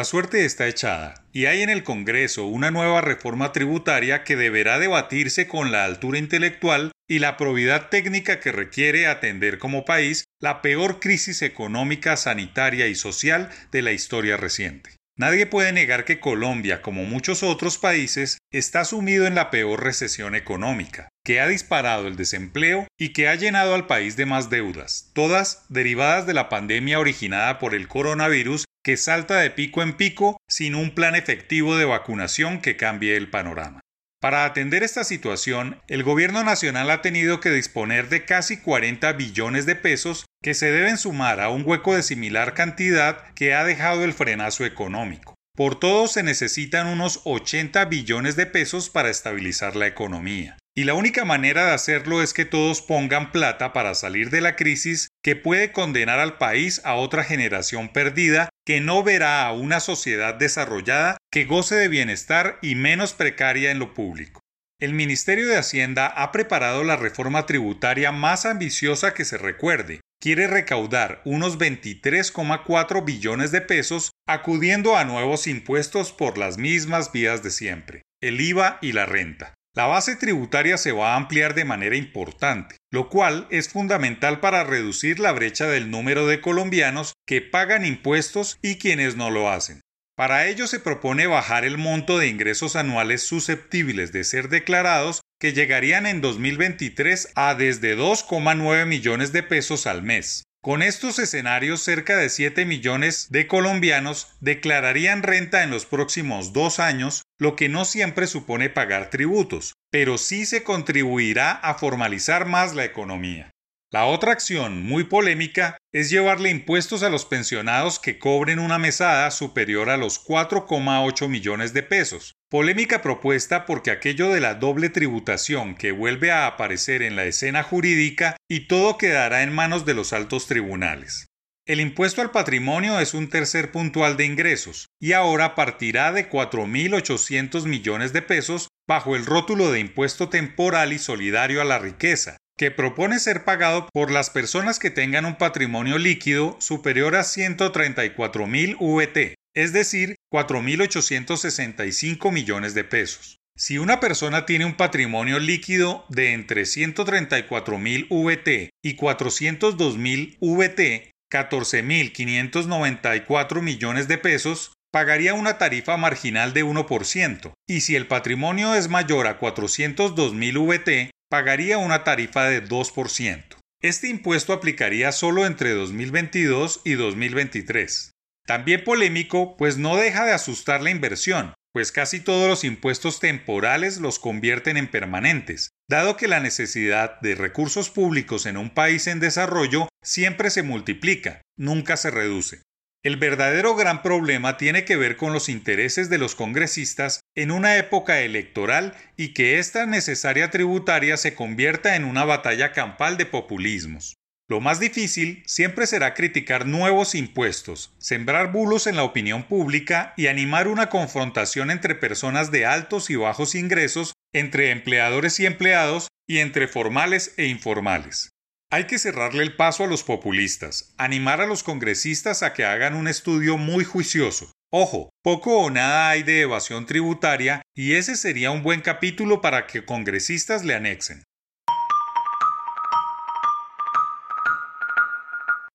La suerte está echada, y hay en el Congreso una nueva reforma tributaria que deberá debatirse con la altura intelectual y la probidad técnica que requiere atender como país la peor crisis económica, sanitaria y social de la historia reciente. Nadie puede negar que Colombia, como muchos otros países, está sumido en la peor recesión económica, que ha disparado el desempleo y que ha llenado al país de más deudas, todas derivadas de la pandemia originada por el coronavirus que salta de pico en pico sin un plan efectivo de vacunación que cambie el panorama. Para atender esta situación, el gobierno nacional ha tenido que disponer de casi 40 billones de pesos que se deben sumar a un hueco de similar cantidad que ha dejado el frenazo económico. Por todo se necesitan unos 80 billones de pesos para estabilizar la economía. Y la única manera de hacerlo es que todos pongan plata para salir de la crisis que puede condenar al país a otra generación perdida que no verá a una sociedad desarrollada que goce de bienestar y menos precaria en lo público. El Ministerio de Hacienda ha preparado la reforma tributaria más ambiciosa que se recuerde. Quiere recaudar unos 23,4 billones de pesos acudiendo a nuevos impuestos por las mismas vías de siempre, el IVA y la renta. La base tributaria se va a ampliar de manera importante, lo cual es fundamental para reducir la brecha del número de colombianos que pagan impuestos y quienes no lo hacen. Para ello se propone bajar el monto de ingresos anuales susceptibles de ser declarados que llegarían en 2023 a desde 2,9 millones de pesos al mes. Con estos escenarios, cerca de 7 millones de colombianos declararían renta en los próximos dos años, lo que no siempre supone pagar tributos, pero sí se contribuirá a formalizar más la economía. La otra acción, muy polémica, es llevarle impuestos a los pensionados que cobren una mesada superior a los 4,8 millones de pesos. Polémica propuesta porque aquello de la doble tributación que vuelve a aparecer en la escena jurídica y todo quedará en manos de los altos tribunales. El impuesto al patrimonio es un tercer puntual de ingresos y ahora partirá de 4.800 millones de pesos bajo el rótulo de impuesto temporal y solidario a la riqueza, que propone ser pagado por las personas que tengan un patrimonio líquido superior a 134.000 VT, es decir, 4.865 millones de pesos. Si una persona tiene un patrimonio líquido de entre 134.000 VT y 402.000 VT, 14.594 millones de pesos, pagaría una tarifa marginal de 1%, y si el patrimonio es mayor a 402.000 VT, pagaría una tarifa de 2%. Este impuesto aplicaría solo entre 2022 y 2023. También polémico, pues no deja de asustar la inversión, pues casi todos los impuestos temporales los convierten en permanentes, dado que la necesidad de recursos públicos en un país en desarrollo siempre se multiplica, nunca se reduce. El verdadero gran problema tiene que ver con los intereses de los congresistas en una época electoral y que esta necesaria tributaria se convierta en una batalla campal de populismos. Lo más difícil siempre será criticar nuevos impuestos, sembrar bulos en la opinión pública y animar una confrontación entre personas de altos y bajos ingresos, entre empleadores y empleados y entre formales e informales. Hay que cerrarle el paso a los populistas, animar a los congresistas a que hagan un estudio muy juicioso. Ojo, poco o nada hay de evasión tributaria y ese sería un buen capítulo para que congresistas le anexen.